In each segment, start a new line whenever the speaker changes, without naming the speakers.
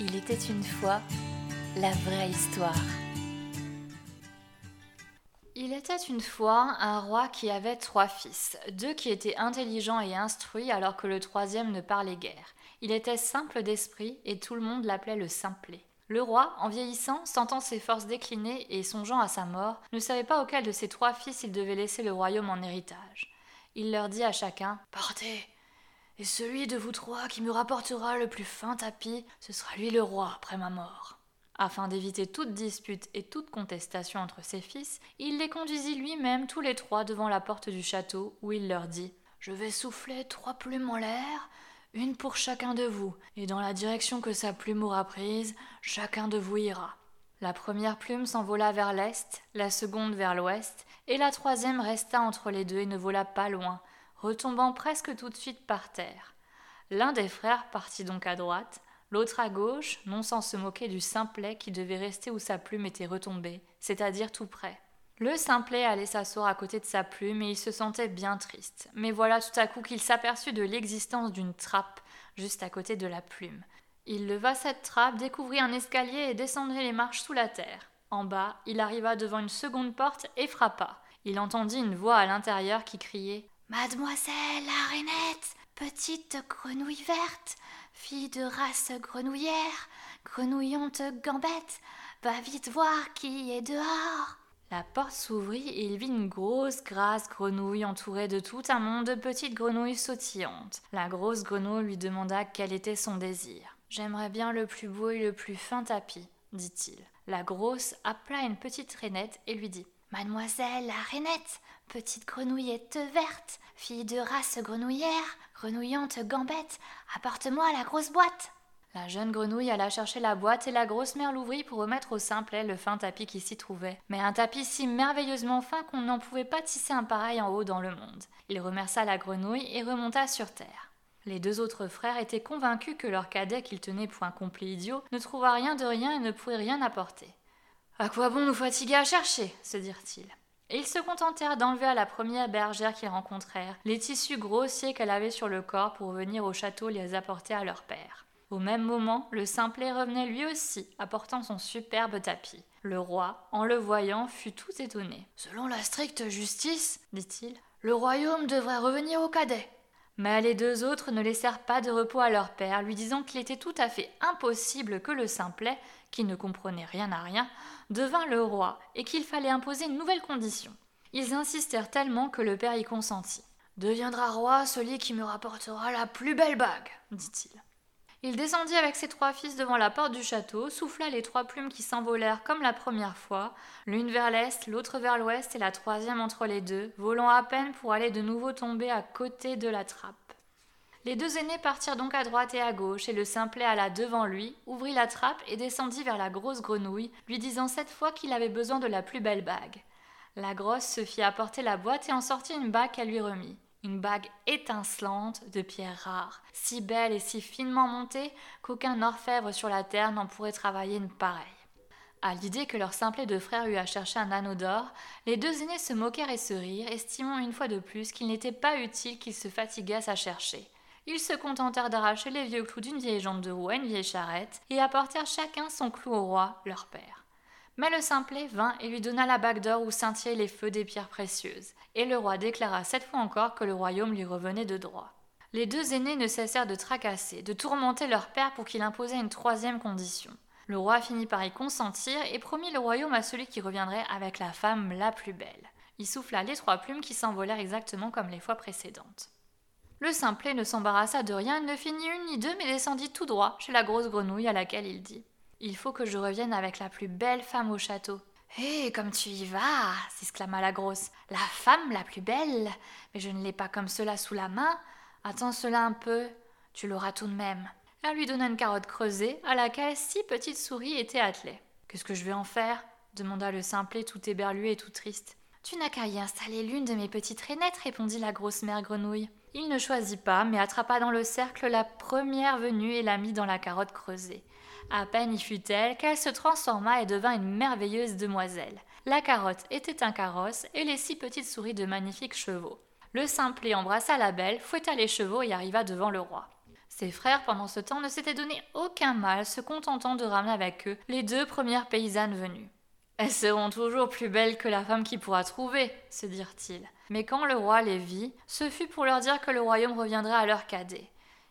Il était une fois la vraie histoire. Il était une fois un roi qui avait trois fils, deux qui étaient intelligents et instruits alors que le troisième ne parlait guère. Il était simple d'esprit et tout le monde l'appelait le simplet. Le roi, en vieillissant, sentant ses forces décliner et songeant à sa mort, ne savait pas auquel de ses trois fils il devait laisser le royaume en héritage. Il leur dit à chacun Partez, et celui de vous trois qui me rapportera le plus fin tapis, ce sera lui le roi après ma mort. Afin d'éviter toute dispute et toute contestation entre ses fils, il les conduisit lui-même tous les trois devant la porte du château, où il leur dit Je vais souffler trois plumes en l'air, une pour chacun de vous, et dans la direction que sa plume aura prise, chacun de vous ira. La première plume s'envola vers l'est, la seconde vers l'ouest, et la troisième resta entre les deux et ne vola pas loin, retombant presque tout de suite par terre. L'un des frères partit donc à droite, l'autre à gauche, non sans se moquer du simplet qui devait rester où sa plume était retombée, c'est-à-dire tout près. Le simplet allait s'asseoir à côté de sa plume et il se sentait bien triste. Mais voilà tout à coup qu'il s'aperçut de l'existence d'une trappe juste à côté de la plume. Il leva cette trappe, découvrit un escalier et descendit les marches sous la terre. En bas, il arriva devant une seconde porte et frappa. Il entendit une voix à l'intérieur qui criait Mademoiselle Arénette, petite grenouille verte, fille de race grenouillère, grenouillante gambette, va vite voir qui est dehors. La porte s'ouvrit et il vit une grosse, grasse grenouille entourée de tout un monde de petites grenouilles sautillantes. La grosse grenouille lui demanda quel était son désir. J'aimerais bien le plus beau et le plus fin tapis, dit-il. La grosse appela une petite rainette et lui dit Mademoiselle la rainette, petite grenouillette verte, fille de race grenouillère, grenouillante gambette, apporte-moi la grosse boîte. La jeune grenouille alla chercher la boîte et la grosse mère l'ouvrit pour remettre au simplet le fin tapis qui s'y trouvait. Mais un tapis si merveilleusement fin qu'on n'en pouvait pas tisser un pareil en haut dans le monde. Il remercia la grenouille et remonta sur terre. Les deux autres frères étaient convaincus que leur cadet qu'ils tenaient pour un complet idiot ne trouva rien de rien et ne pourrait rien apporter. À quoi bon nous fatiguer à chercher se dirent-ils. Et ils se contentèrent d'enlever à la première bergère qu'ils rencontrèrent les tissus grossiers qu'elle avait sur le corps pour venir au château les apporter à leur père. Au même moment, le simplet revenait lui aussi, apportant son superbe tapis. Le roi, en le voyant, fut tout étonné. Selon la stricte justice, dit-il, le royaume devrait revenir au cadet. Mais les deux autres ne laissèrent pas de repos à leur père, lui disant qu'il était tout à fait impossible que le simplet, qui ne comprenait rien à rien, devint le roi et qu'il fallait imposer une nouvelle condition. Ils insistèrent tellement que le père y consentit. Deviendra roi celui qui me rapportera la plus belle bague, dit-il. Il descendit avec ses trois fils devant la porte du château, souffla les trois plumes qui s'envolèrent comme la première fois, l'une vers l'est, l'autre vers l'ouest et la troisième entre les deux, volant à peine pour aller de nouveau tomber à côté de la trappe. Les deux aînés partirent donc à droite et à gauche, et le simplet alla devant lui, ouvrit la trappe et descendit vers la grosse grenouille, lui disant cette fois qu'il avait besoin de la plus belle bague. La grosse se fit apporter la boîte et en sortit une bague qu'elle lui remit une bague étincelante de pierres rares, si belle et si finement montée qu'aucun orfèvre sur la terre n'en pourrait travailler une pareille. À l'idée que leur simplet de frère eût à chercher un anneau d'or, les deux aînés se moquèrent et se rirent, estimant une fois de plus qu'il n'était pas utile qu'ils se fatiguassent à chercher. Ils se contentèrent d'arracher les vieux clous d'une vieille jambe de roue à une vieille charrette, et apportèrent chacun son clou au roi, leur père. Mais le simplet vint et lui donna la bague d'or où scintillaient les feux des pierres précieuses, et le roi déclara cette fois encore que le royaume lui revenait de droit. Les deux aînés ne cessèrent de tracasser, de tourmenter leur père pour qu'il imposât une troisième condition. Le roi finit par y consentir et promit le royaume à celui qui reviendrait avec la femme la plus belle. Il souffla les trois plumes qui s'envolèrent exactement comme les fois précédentes. Le simplet ne s'embarrassa de rien, ne fit ni une ni deux, mais descendit tout droit chez la grosse grenouille à laquelle il dit il faut que je revienne avec la plus belle femme au château. Hé, comme tu y vas s'exclama la grosse. La femme la plus belle Mais je ne l'ai pas comme cela sous la main. Attends cela un peu, tu l'auras tout de même. Elle lui donna une carotte creusée à laquelle six petites souris étaient attelées. Qu'est-ce que je vais en faire? demanda le simplet tout éberlué et tout triste. Tu n'as qu'à y installer l'une de mes petites rainettes, répondit la grosse mère grenouille. Il ne choisit pas, mais attrapa dans le cercle la première venue et la mit dans la carotte creusée. À peine y fut-elle qu'elle se transforma et devint une merveilleuse demoiselle. La carotte était un carrosse et les six petites souris de magnifiques chevaux. Le simplet embrassa la belle, fouetta les chevaux et arriva devant le roi. Ses frères, pendant ce temps, ne s'étaient donné aucun mal, se contentant de ramener avec eux les deux premières paysannes venues. Elles seront toujours plus belles que la femme qui pourra trouver, se dirent-ils. Mais quand le roi les vit, ce fut pour leur dire que le royaume reviendrait à leur cadet.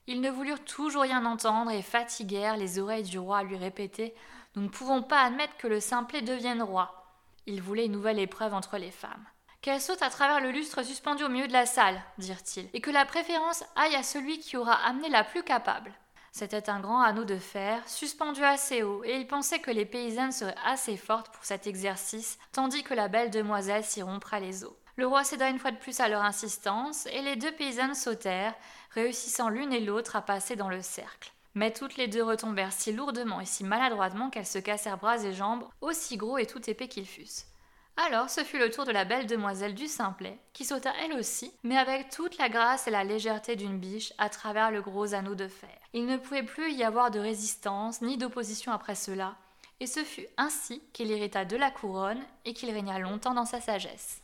Ils ne voulurent toujours rien entendre et fatiguèrent les oreilles du roi à lui répéter Nous ne pouvons pas admettre que le simplet devienne roi. Ils voulaient une nouvelle épreuve entre les femmes. Qu'elle saute à travers le lustre suspendu au milieu de la salle, dirent-ils, et que la préférence aille à celui qui aura amené la plus capable. C'était un grand anneau de fer, suspendu assez haut, et il pensait que les paysannes seraient assez fortes pour cet exercice, tandis que la belle demoiselle s'y rompra les os. Le roi céda une fois de plus à leur insistance, et les deux paysannes sautèrent, réussissant l'une et l'autre à passer dans le cercle. Mais toutes les deux retombèrent si lourdement et si maladroitement qu'elles se cassèrent bras et jambes, aussi gros et tout épais qu'ils fussent. Alors ce fut le tour de la belle demoiselle du Simplet, qui sauta elle aussi, mais avec toute la grâce et la légèreté d'une biche à travers le gros anneau de fer. Il ne pouvait plus y avoir de résistance ni d'opposition après cela, et ce fut ainsi qu'il hérita de la couronne et qu'il régna longtemps dans sa sagesse.